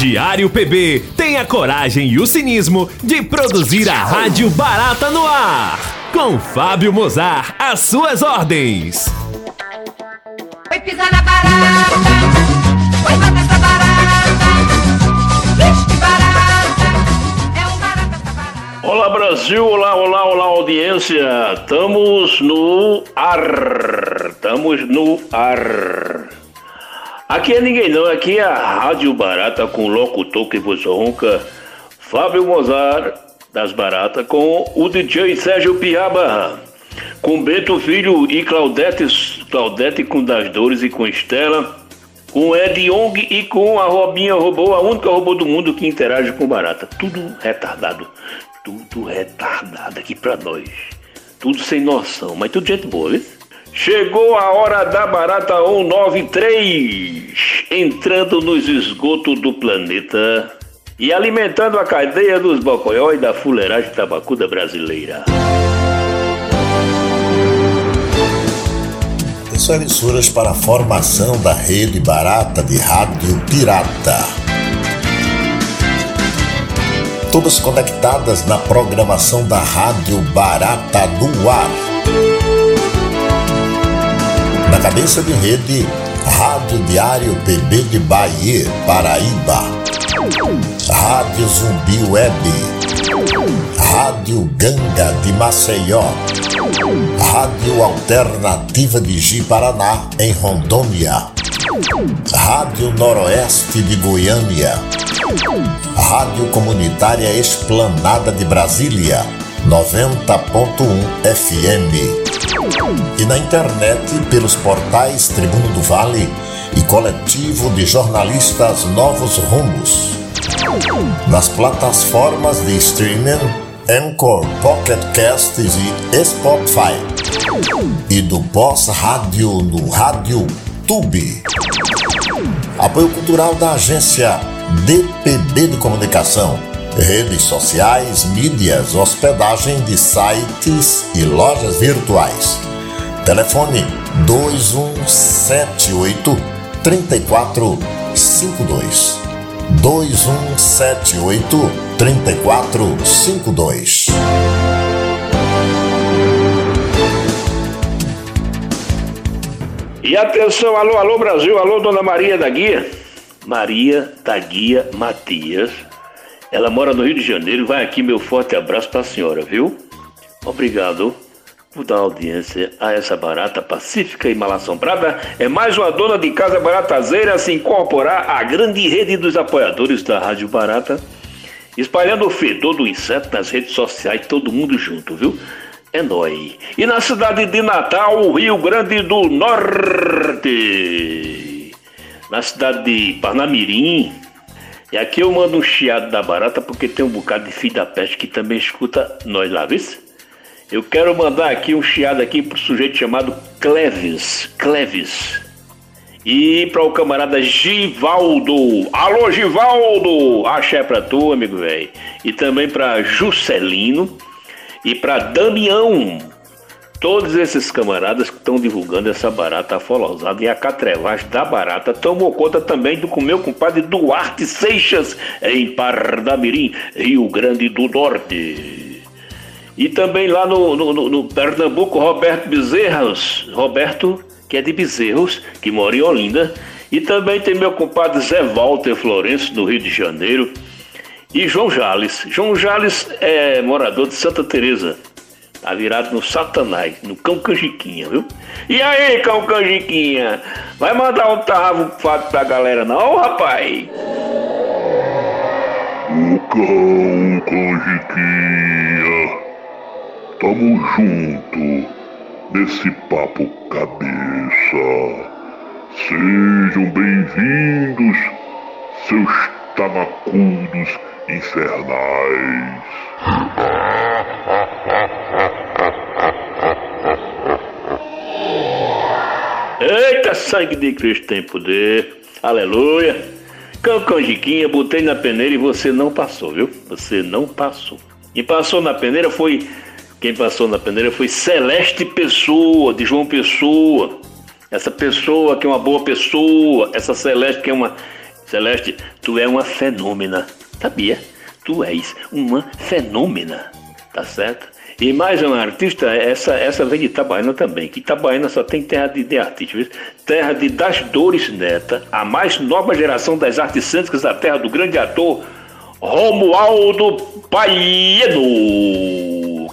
Diário PB tem a coragem e o cinismo de produzir a Rádio Barata no ar. Com Fábio Mozart, às suas ordens. Foi pisar na barata, foi matar essa barata. Vixe, que barata, é um barata essa barata. Olá Brasil, olá, olá, olá audiência. Estamos no ar. Estamos no ar. Aqui é ninguém não, aqui é a Rádio Barata com o locutor que vos ronca, Fábio Mozart das Baratas, com o DJ Sérgio Piaba, com Beto Filho e Claudete, Claudete com Das Dores e com Estela, com Ed Young e com a Robinha Robô, a única robô do mundo que interage com Barata. Tudo retardado, tudo retardado aqui pra nós. Tudo sem noção, mas tudo gente boa, viu? Chegou a hora da Barata 193, entrando nos esgotos do planeta e alimentando a cadeia dos bocoió e da fuleiragem tabacuda brasileira. São emissoras para a formação da rede barata de rádio pirata. Todas conectadas na programação da Rádio Barata do Ar. Cabeça de rede, Rádio Diário PB de Bahia, Paraíba. Rádio Zumbi Web. Rádio Ganga de Maceió. Rádio Alternativa de Ji Paraná, em Rondônia. Rádio Noroeste de Goiânia. Rádio Comunitária Esplanada de Brasília, 90.1 FM. E na internet pelos portais Tribuno do Vale e Coletivo de Jornalistas Novos Rumos. Nas plataformas de streaming Anchor, Pocket Casts e Spotify. E do Pós Rádio no Rádio Tube. Apoio cultural da agência DPB de Comunicação. Redes sociais, mídias, hospedagem de sites e lojas virtuais. Telefone 2178 3452. 2178 3452. E atenção, alô, alô Brasil, alô Dona Maria da Guia. Maria da Guia Matias. Ela mora no Rio de Janeiro. Vai aqui meu forte abraço para a senhora, viu? Obrigado por dar audiência a essa barata pacífica e mal assombrada. É mais uma dona de casa baratazeira a se incorporar à grande rede dos apoiadores da Rádio Barata, espalhando o fedor do inseto nas redes sociais, todo mundo junto, viu? É nóis. E na cidade de Natal, Rio Grande do Norte, na cidade de Parnamirim, e aqui eu mando um chiado da barata porque tem um bocado de filho da peste que também escuta nós lá, viu? Eu quero mandar aqui um chiado aqui pro sujeito chamado Cleves. Cleves. E para o camarada Givaldo. Alô, Givaldo! Axé pra tu, amigo velho. E também para Juscelino e para Damião. Todos esses camaradas que estão divulgando essa barata afolosada e a catrevagem da barata tomou conta também do meu compadre Duarte Seixas em Pardamirim, Rio Grande do Norte. E também lá no, no, no, no Pernambuco, Roberto Bezerros, Roberto, que é de Bezerros, que mora em Olinda. E também tem meu compadre Zé Walter Florencio, do Rio de Janeiro. E João Jales. João Jales é morador de Santa Teresa. Tá virado no Satanás, no Cão Canjiquinha, viu? E aí, Cão Canjiquinha? Vai mandar um tarravo fato pra galera não, rapaz? O Cão Canjiquinha. Tamo junto nesse papo cabeça. Sejam bem-vindos, seus tabacudos infernais. Eita, sangue de Cristo tem poder. Aleluia. Cão Canjiquinha, botei na peneira e você não passou, viu? Você não passou. E passou na peneira foi. Quem passou na peneira foi Celeste Pessoa, de João Pessoa. Essa pessoa que é uma boa pessoa, essa Celeste que é uma Celeste, tu é uma fenômena. Sabia? Tu és uma fenômena. Tá certo? E mais uma artista, essa, essa vem de Itabaiana também, que Itabaiana só tem terra de, de artistas, viu? terra de Das Dores Neta, a mais nova geração das artes cênicas da terra do grande ator Romualdo Paiedo,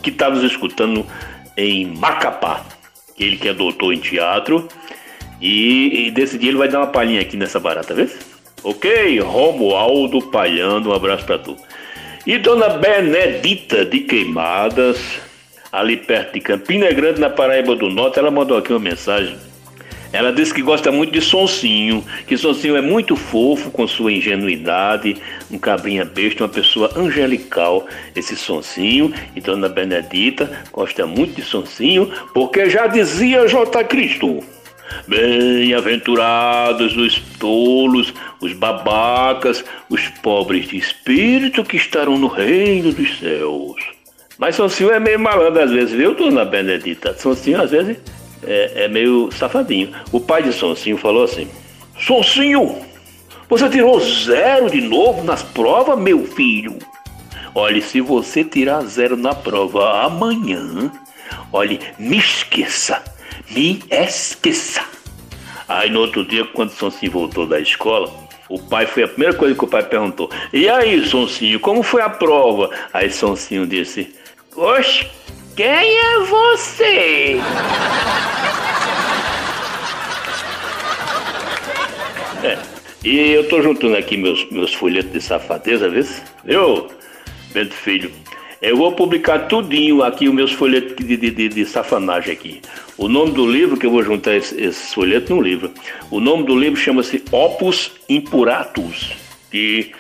que está nos escutando em Macapá. Ele que é doutor em teatro, e, e desse dia ele vai dar uma palhinha aqui nessa barata, vê? Ok, Romualdo Palhando, um abraço pra tu. E Dona Benedita de Queimadas, ali perto de Campina Grande, na Paraíba do Norte, ela mandou aqui uma mensagem. Ela disse que gosta muito de Sonsinho, que Sonsinho é muito fofo com sua ingenuidade, um cabrinha besta, uma pessoa angelical, esse Sonsinho. E Dona Benedita gosta muito de Sonsinho, porque já dizia J. Cristo. Bem-aventurados os tolos, os babacas, os pobres de espírito que estarão no reino dos céus. Mas Sonsinho é meio malandro às vezes, viu, dona Benedita? Sonsinho às vezes é, é meio safadinho. O pai de Sonsinho falou assim: Sonsinho, você tirou zero de novo nas provas, meu filho? Olhe, se você tirar zero na prova amanhã, olhe, me esqueça me esqueça. Aí no outro dia, quando Sonsinho voltou da escola, o pai foi a primeira coisa que o pai perguntou. E aí, Sonsinho, como foi a prova? Aí Sonsinho disse: Oxe, quem é você? É, e eu tô juntando aqui meus, meus folhetos de safadeza, viu? Viu, Bento Filho? Eu vou publicar tudinho aqui os meus folhetos de, de, de, de, safanagem aqui. O nome do livro, que eu vou juntar esses esse folhetos no livro, o nome do livro chama-se Opus Impuratus, que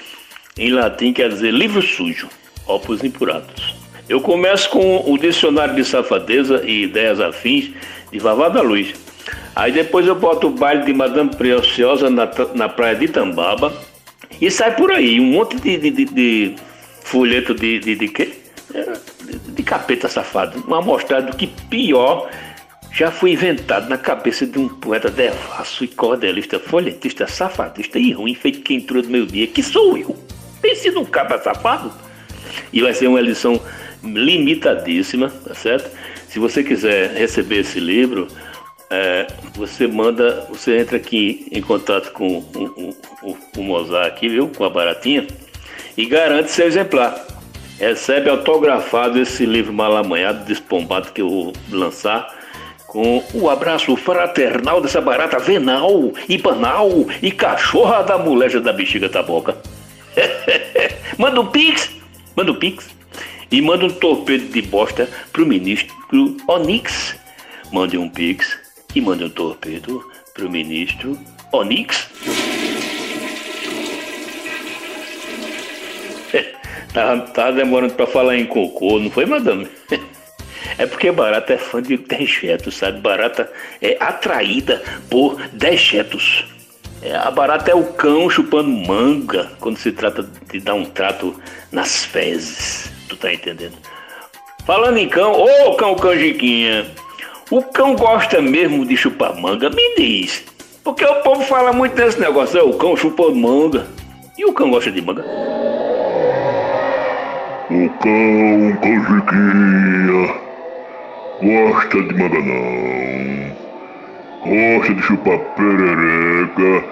em latim quer dizer livro sujo, Opus Impuratus. Eu começo com o Dicionário de Safadeza e Ideias Afins de Vavá da Luz. Aí depois eu boto o baile de Madame Preciosa na, na praia de Tambaba e sai por aí um monte de, de, de, de folheto de, de, de quê? De capeta safado, uma amostragem do que pior já foi inventado na cabeça de um poeta devasso e cordelista, folhetista, safadista e ruim, feito que entrou do meio-dia, que sou eu. Tem sido um safado. E vai ser uma edição limitadíssima, tá certo? Se você quiser receber esse livro, é, você manda, você entra aqui em contato com o, o, o Mozart aqui, viu? Com a baratinha, e garante seu exemplar recebe autografado esse livro mal amanhado, despombado que eu vou lançar, com o abraço fraternal dessa barata venal e banal e cachorra da moleja da bexiga da boca. manda um pix, manda um pix e manda um torpedo de bosta pro ministro Onix. Mande um pix e mande um torpedo pro ministro Onix. Tava, tava demorando pra falar em cocô, não foi, madame? É porque barata é fã de dejetos, sabe? Barata é atraída por dejetos. É, a barata é o cão chupando manga quando se trata de dar um trato nas fezes. Tu tá entendendo? Falando em cão, ô cão canjiquinha, o cão gosta mesmo de chupar manga? Me diz. Porque o povo fala muito desse negócio, o cão chupando manga. E o cão gosta de manga? O cão canjiquinha gosta de manga não. Gosta de chupar perereca,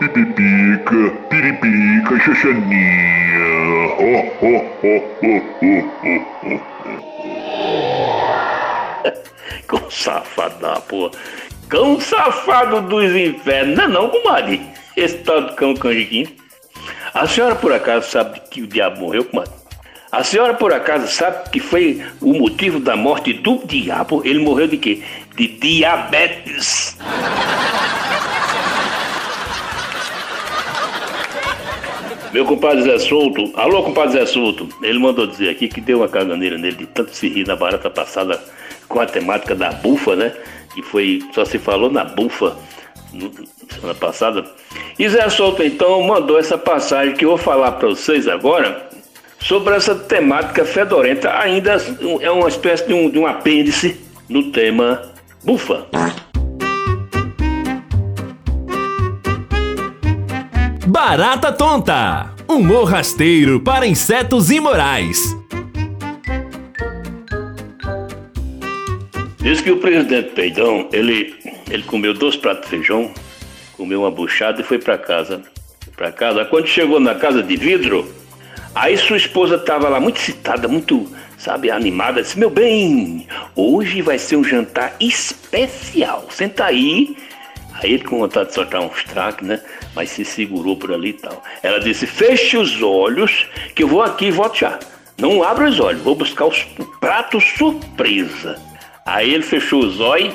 pipipica, piripirica xaxaninha. Oh, oh, oh, oh, oh, oh, oh. Cão safado da porra. Cão safado dos infernos. Não é não, comadre? Esse tal do cão canjiquinho. A senhora por acaso sabe que o diabo morreu, comadre? A senhora por acaso sabe que foi o motivo da morte do diabo? Ele morreu de quê? De diabetes. Meu compadre Zé Solto, alô compadre Zé Solto, ele mandou dizer aqui que deu uma caganeira nele de tanto se rir na barata passada com a temática da bufa, né? Que foi, só se falou na bufa no, semana passada. E Zé Solto então mandou essa passagem que eu vou falar para vocês agora sobre essa temática fedorenta, ainda é uma espécie de um, de um apêndice no tema bufa. Barata Tonta. Humor rasteiro para insetos imorais. Diz que o presidente Peidão, ele, ele comeu dois pratos de feijão, comeu uma buchada e foi para casa. Para casa. Quando chegou na casa de vidro, aí sua esposa estava lá muito excitada, muito, sabe, animada. Disse: Meu bem, hoje vai ser um jantar especial. Senta aí. Aí ele com vontade de soltar uns traques, né? Mas se segurou por ali e tal. Ela disse: Feche os olhos, que eu vou aqui e volto já. Não abra os olhos, vou buscar os, o prato surpresa. Aí ele fechou os olhos,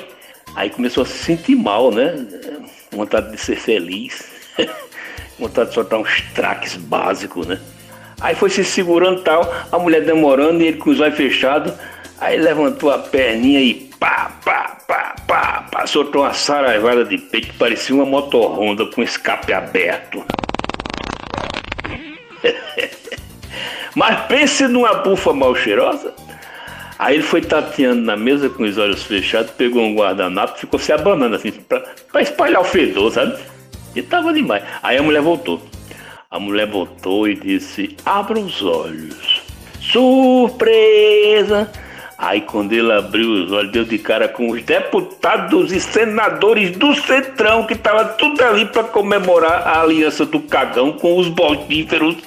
aí começou a se sentir mal, né? Vontade de ser feliz. vontade de soltar uns traques básicos, né? Aí foi se segurando tal, a mulher demorando e ele com os olhos fechados. Aí levantou a perninha e pá, pá, pá, pá, pá, soltou uma saraivada de peito que parecia uma motorronda com escape aberto. Mas pense numa bufa mal cheirosa. Aí ele foi tateando na mesa com os olhos fechados, pegou um guardanapo e ficou se abanando assim, pra, pra espalhar o fedor, sabe? E tava demais. Aí a mulher voltou. A mulher voltou e disse: Abra os olhos. Surpresa! Aí quando ele abriu os olhos, deu de cara com os deputados e senadores do Centrão, que tava tudo ali para comemorar a aliança do cagão com os bolíferos.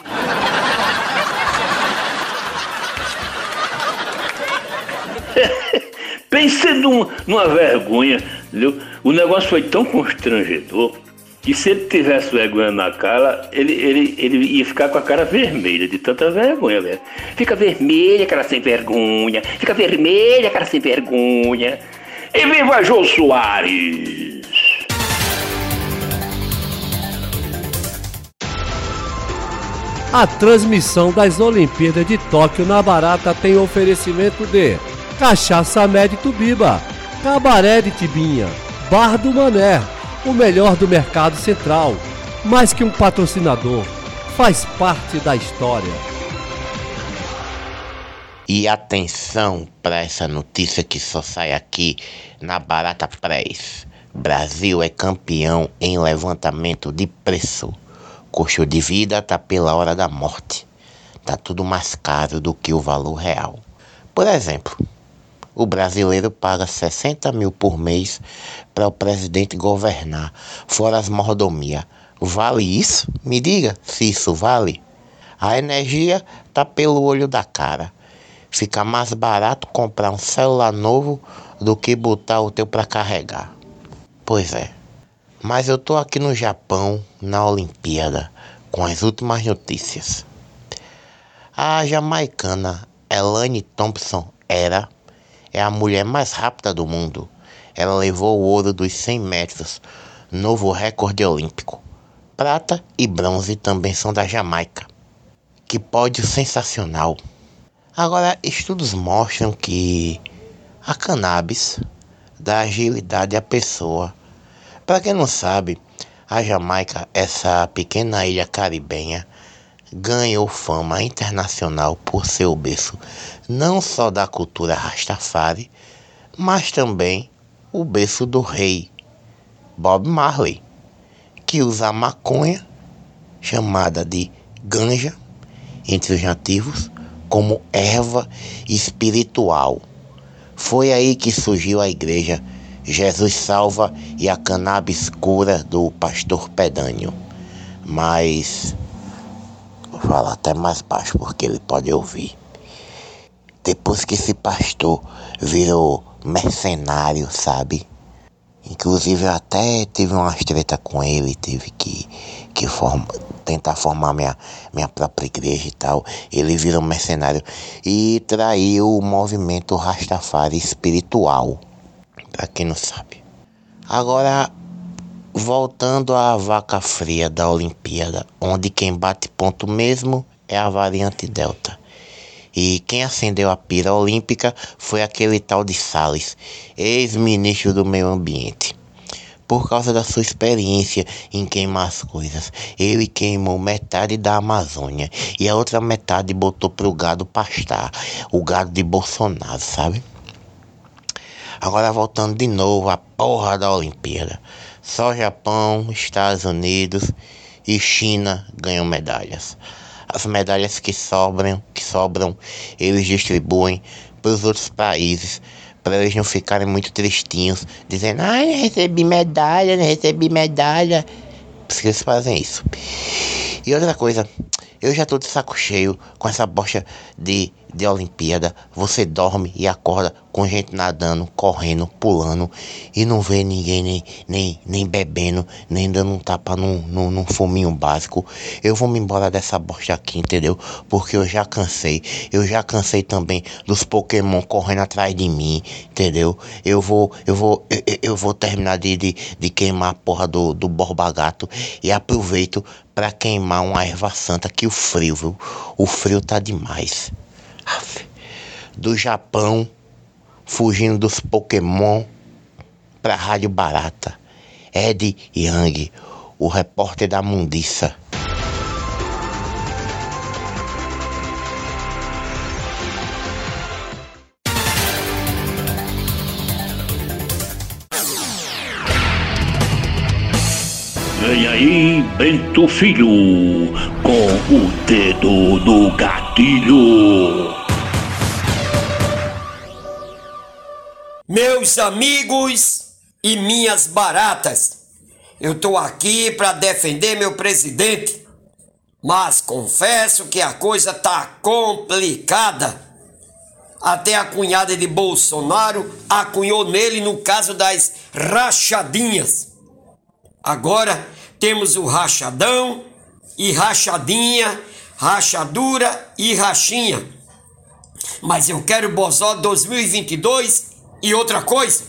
Pense num, numa vergonha, entendeu? O negócio foi tão constrangedor que se ele tivesse vergonha na cara, ele, ele, ele ia ficar com a cara vermelha de tanta vergonha, velho. Fica vermelha, cara sem vergonha. Fica vermelha, cara sem vergonha. E viva Jô Soares! A transmissão das Olimpíadas de Tóquio na Barata tem oferecimento de Cachaça Med Tubiba, Cabaré de Tibinha, Bar do Mané, o melhor do mercado central. Mais que um patrocinador, faz parte da história. E atenção para essa notícia que só sai aqui na Barata Press. Brasil é campeão em levantamento de preço. Custo de vida tá pela hora da morte. Tá tudo mais caro do que o valor real. Por exemplo, o brasileiro paga 60 mil por mês para o presidente governar, fora as mordomias. Vale isso? Me diga se isso vale. A energia tá pelo olho da cara. Fica mais barato comprar um celular novo do que botar o teu para carregar. Pois é. Mas eu tô aqui no Japão, na Olimpíada, com as últimas notícias. A jamaicana Elaine Thompson era é a mulher mais rápida do mundo. Ela levou o ouro dos 100 metros, novo recorde olímpico. Prata e bronze também são da Jamaica. Que pódio sensacional. Agora, estudos mostram que a cannabis dá agilidade à pessoa. Para quem não sabe, a Jamaica, essa pequena ilha caribenha, ganhou fama internacional por seu berço não só da cultura Rastafari, mas também o berço do rei Bob Marley, que usa a maconha, chamada de ganja entre os nativos, como erva espiritual. Foi aí que surgiu a igreja Jesus Salva e a cannabis cura do pastor Pedânio. Mas vou falar até mais baixo porque ele pode ouvir. Depois que esse pastor virou mercenário, sabe? Inclusive eu até tive uma treta com ele, tive que, que forma, tentar formar minha, minha própria igreja e tal. Ele virou mercenário e traiu o movimento Rastafari espiritual, para quem não sabe. Agora, voltando à vaca fria da Olimpíada, onde quem bate ponto mesmo é a variante Delta. E quem acendeu a pira olímpica foi aquele tal de Salles, ex-ministro do Meio Ambiente. Por causa da sua experiência em queimar as coisas, ele queimou metade da Amazônia e a outra metade botou pro gado pastar, o gado de Bolsonaro, sabe? Agora voltando de novo à porra da Olimpíada. Só Japão, Estados Unidos e China ganham medalhas. As medalhas que sobram, que sobram, eles distribuem para os outros países, para eles não ficarem muito tristinhos, dizendo: "Ai, recebi medalha, recebi medalha". Por isso que eles fazem isso. E outra coisa, eu já tô de saco cheio com essa bosta de, de Olimpíada. Você dorme e acorda com gente nadando, correndo, pulando e não vê ninguém nem, nem, nem bebendo, nem dando um tapa num, num, num fuminho básico. Eu vou me embora dessa bosta aqui, entendeu? Porque eu já cansei. Eu já cansei também dos Pokémon correndo atrás de mim, entendeu? Eu vou, eu vou, eu, eu- vou terminar de, de, de queimar a porra do, do Borba Gato e aproveito pra queimar uma erva santa que o frio, viu? O frio tá demais. Do Japão, fugindo dos Pokémon pra Rádio Barata. Ed Yang, o repórter da mundiça. Vem aí, Bento Filho, com o dedo no gatilho. Meus amigos e minhas baratas, eu tô aqui para defender meu presidente, mas confesso que a coisa tá complicada. Até a cunhada de Bolsonaro acunhou nele no caso das rachadinhas. Agora temos o rachadão e rachadinha, rachadura e rachinha. Mas eu quero Bozó 2022 e outra coisa.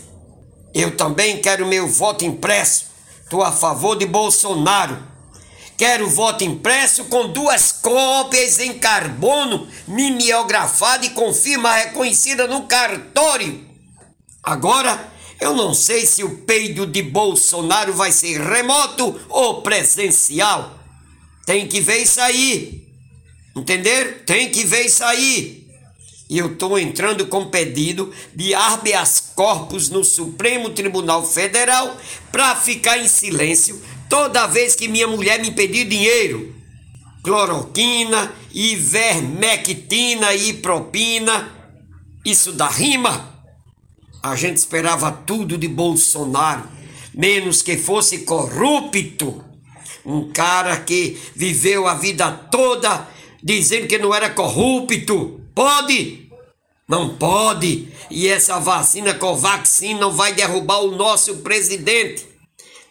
Eu também quero meu voto impresso. Tô a favor de Bolsonaro. Quero voto impresso com duas cópias em carbono, mimeografada e com firma reconhecida no cartório. Agora, eu não sei se o peido de Bolsonaro vai ser remoto ou presencial. Tem que ver isso aí. Entender? Tem que ver isso aí. E eu estou entrando com pedido de habeas corpus no Supremo Tribunal Federal para ficar em silêncio toda vez que minha mulher me pedir dinheiro. Cloroquina, ivermectina e propina. Isso dá rima. A gente esperava tudo de Bolsonaro, menos que fosse corrupto. Um cara que viveu a vida toda dizendo que não era corrupto. Pode? Não pode. E essa vacina Covaxin não vai derrubar o nosso presidente.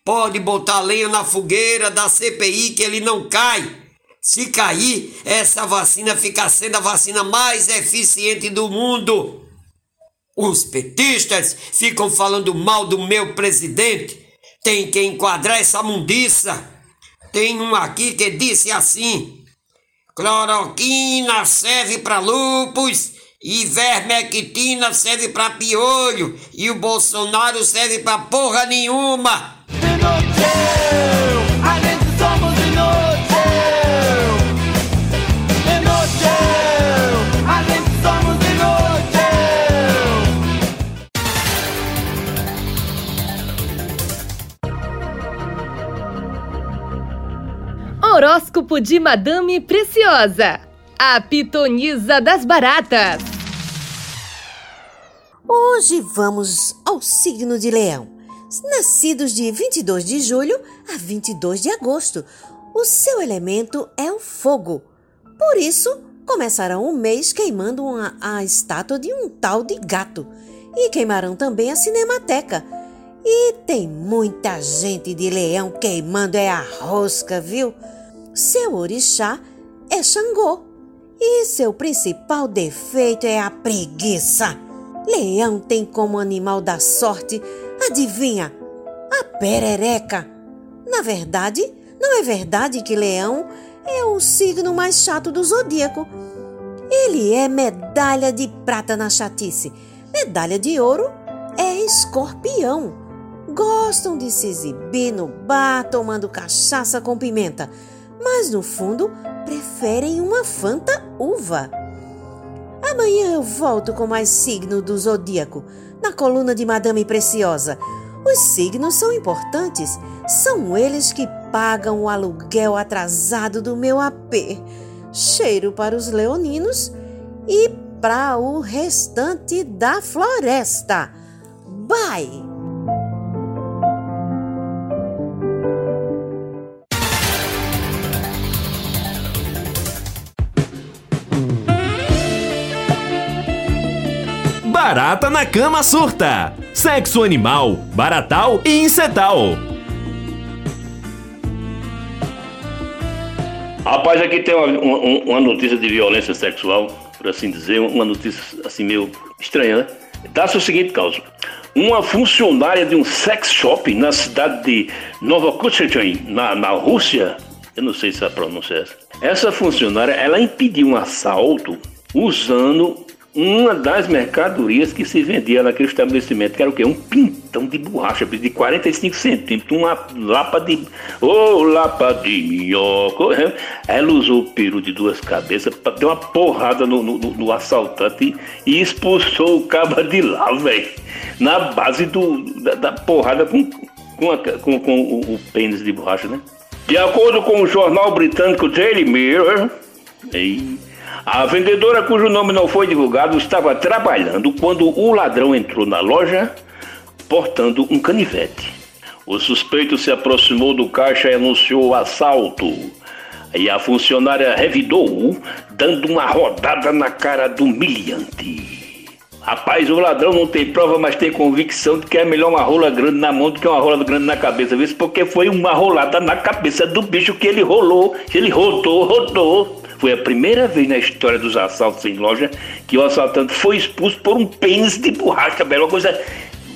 Pode botar lenha na fogueira da CPI que ele não cai. Se cair, essa vacina fica sendo a vacina mais eficiente do mundo. Os petistas ficam falando mal do meu presidente. Tem que enquadrar essa mundiça. Tem um aqui que disse assim: cloroquina serve para lupus, ivermectina serve para piolho e o Bolsonaro serve para porra nenhuma. Horóscopo de Madame Preciosa, a pitonisa das baratas. Hoje vamos ao signo de Leão, nascidos de 22 de julho a 22 de agosto. O seu elemento é o fogo. Por isso, começarão o mês queimando uma- a estátua de um tal de gato e queimarão também a cinemateca. E tem muita gente de Leão queimando é a rosca, viu? Seu orixá é Xangô e seu principal defeito é a preguiça. Leão tem como animal da sorte, adivinha, a perereca. Na verdade, não é verdade que Leão é o signo mais chato do zodíaco. Ele é medalha de prata na chatice, medalha de ouro é escorpião. Gostam de se exibir no bar tomando cachaça com pimenta, mas no fundo preferem uma fanta uva. Amanhã eu volto com mais signo do zodíaco, na coluna de Madame Preciosa. Os signos são importantes. São eles que pagam o aluguel atrasado do meu AP. Cheiro para os leoninos e para o restante da floresta. Bye! Barata na cama surta. Sexo animal, baratal e insetal. Rapaz, aqui tem uma, uma- uma notícia de violência sexual, por assim dizer, uma notícia assim meio estranha, né? Dá-se o seguinte causa. Uma funcionária de um sex shop na cidade de Novokuchetin, na, na Rússia, eu não sei se a pronúncia é essa. Essa funcionária, ela impediu um assalto usando uma das mercadorias que se vendia naquele estabelecimento, que era o quê? Um pintão de borracha de 45 centímetros, uma lapa de. Ô, lapa de minhoca! Ela usou o peru de duas cabeças, pra- deu uma porrada no, no- no- assaltante e expulsou o caba de lá, velho. Na base do, da, da porrada com, com, a- com- com o, o pênis de borracha, né? De acordo com o jornal britânico Daily Mirror, ei, a vendedora cujo nome não foi divulgado estava trabalhando quando o ladrão entrou na loja portando um canivete. O suspeito se aproximou do caixa e anunciou o assalto. E a funcionária revidou-o, dando uma rodada na cara do humilhante. Rapaz, o ladrão não tem prova, mas tem convicção de que é melhor uma rola grande na mão do que uma rola grande na cabeça. Viu? Porque foi uma rolada na cabeça do bicho que ele rolou. Ele rodou, rodou. Foi a primeira vez na história dos assaltos em loja que o assaltante foi expulso por um pênis de borracha. Uma coisa.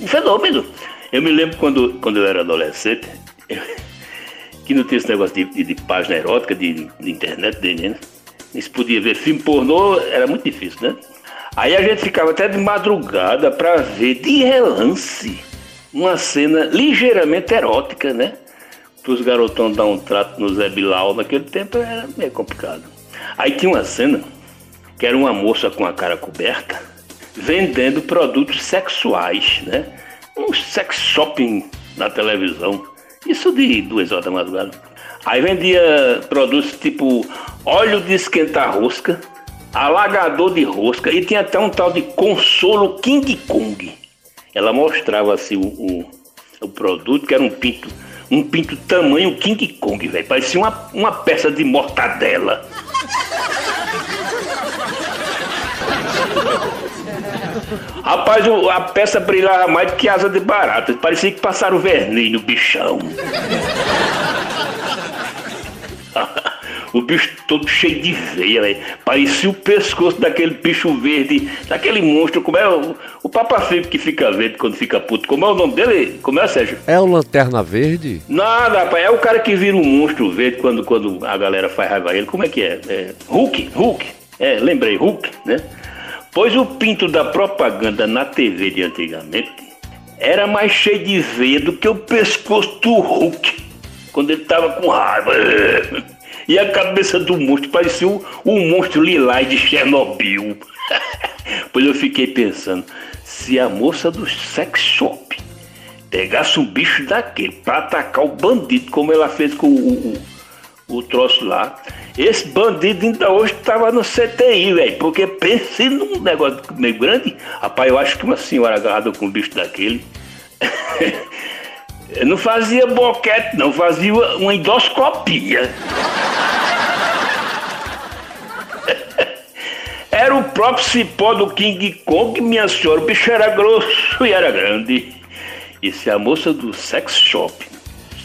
Um fenômeno. Eu me lembro quando, quando eu era adolescente, que não tinha esse negócio de, de, página erótica, de, de internet, de, né? Se podia ver filme pornô, era muito difícil, né? Aí a gente ficava até de madrugada pra ver de relance uma cena ligeiramente erótica, né? Para os garotão dar um trato no Zé Bilal naquele tempo era meio complicado. Aí tinha uma cena que era uma moça com a cara coberta vendendo produtos sexuais, né? Um sex shopping na televisão. Isso de duas horas da madrugada. Aí vendia produtos tipo óleo de esquentar rosca, alagador de rosca e tinha até um tal de consolo King Kong. Ela mostrava assim o, o, o produto, que era um pinto, um pinto tamanho King Kong, velho. Parecia uma, uma peça de mortadela. Rapaz, a peça brilhava mais do que asa de barata. Parecia que passaram verniz no bichão. o bicho todo cheio de veia, velho. Parecia o pescoço daquele bicho verde, daquele monstro. Como é o, o Papa Fico que fica verde quando fica puto? Como é o nome dele? Como é, Sérgio? É o Lanterna Verde? Nada, rapaz. É o cara que vira um monstro verde quando, quando a galera faz raiva a ele. Como é que é? é Hulk, Hulk. É, lembrei, Hulk, né? Pois o pinto da propaganda na TV de antigamente era mais cheio de veia do que o pescoço do Hulk. Quando ele tava com raiva. E a cabeça do monstro parecia o, monstro lilás de Chernobyl. pois eu fiquei pensando, se a moça do sex shop pegasse um bicho daquele pra atacar o bandido, como ela fez com o, o, o troço lá, esse bandido ainda hoje tava no CTI, velho. Porque pense num negócio meio grande. Rapaz, eu acho que uma senhora agarrada com um bicho daquele. não fazia boquete, não, fazia uma endoscopia. Era o próprio cipó do King Kong, minha senhora. O bicho era grosso e era grande. E se a moça do sex shop,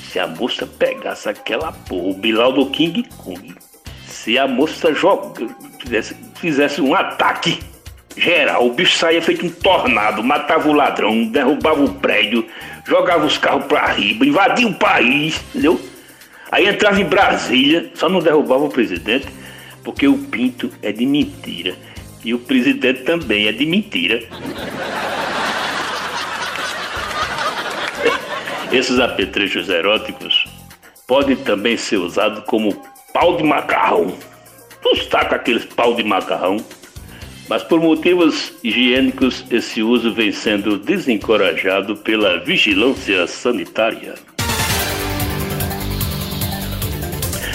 se a moça pegasse aquela porra, o Bilal do King Kong, se a moça joga, fizesse, fizesse um ataque geral, o bicho saía feito um tornado, matava o ladrão, derrubava o prédio, jogava os carros pra riba, invadia o país, entendeu? Aí entrava em Brasília, só não derrubava o presidente, porque o pinto é de mentira. E o presidente também é de mentira. Esses apetrechos eróticos podem também ser usados como pau de macarrão. Tu saca aqueles pau de macarrão? Mas por motivos higiênicos, esse uso vem sendo desencorajado pela vigilância sanitária.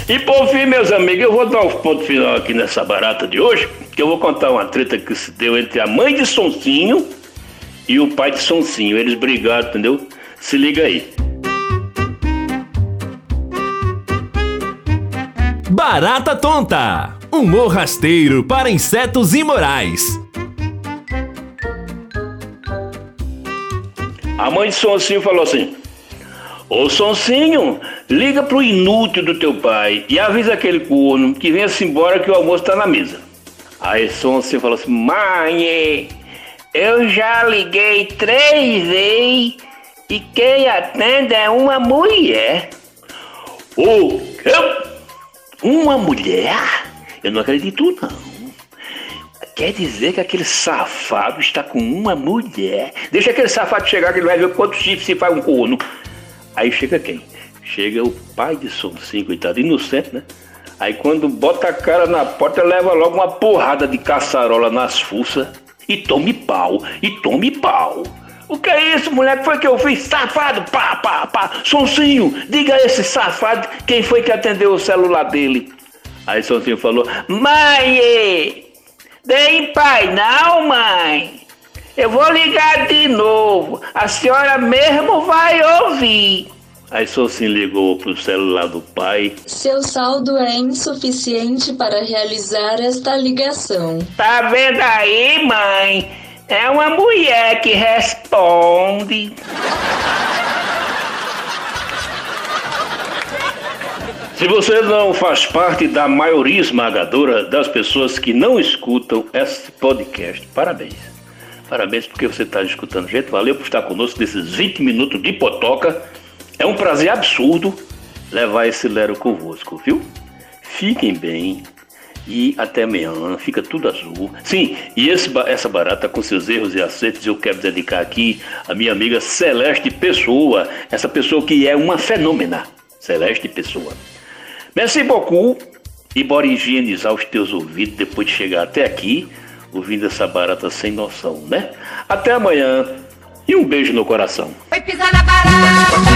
E por fim, meus amigos, eu vou dar um ponto final aqui nessa barata de hoje, que eu vou contar uma treta que se deu entre a mãe de Sonsinho e o pai de Sonsinho. Eles brigaram, entendeu? Se liga aí. Barata Tonta Humor rasteiro para insetos imorais. A mãe de Sonsinho falou assim: Ô Sonsinho, liga pro inútil do teu pai e avisa aquele corno que venha-se embora que o almoço tá na mesa. Aí Sonsinho falou assim: Mãe, eu já liguei três vezes e quem atende é uma mulher. O quê? Uma mulher? Eu não acredito não. Quer dizer que aquele safado está com uma mulher. Deixa aquele safado chegar que ele vai ver quantos chifres se faz um corno. Aí chega quem? Chega o pai de Sonsinho, coitado, inocente, né? Aí quando bota a cara na porta, leva logo uma porrada de caçarola nas fuças. E tome pau, e tome pau. O que é isso, mulher? Que foi que eu fiz? Safado, pá, pá, pá. Sonsinho, diga a esse safado quem foi que atendeu o celular dele. Aí Sonsinho falou: Mãe, dei pai não, mãe. Eu vou ligar de novo. A senhora mesmo vai ouvir. Aí Sonsinho ligou pro celular do pai. Seu saldo é insuficiente para realizar esta ligação. Tá vendo aí, mãe? É uma mulher que responde. Se você não faz parte da maioria esmagadora das pessoas que não escutam esse podcast, parabéns. Parabéns porque você está escutando. Gente, valeu por estar conosco nesses 20 minutos de potoca. É um prazer absurdo levar esse Lero convosco, viu? Fiquem bem e até amanhã. Fica tudo azul. Sim, e esse, essa barata com seus erros e acertos eu quero dedicar aqui a minha amiga Celeste Pessoa. Essa pessoa que é uma fenômena. Celeste Pessoa. Merci beaucoup e bora higienizar os teus ouvidos depois de chegar até aqui, ouvindo essa barata sem noção, né? Até amanhã e um beijo no coração. Foi pisar na barata.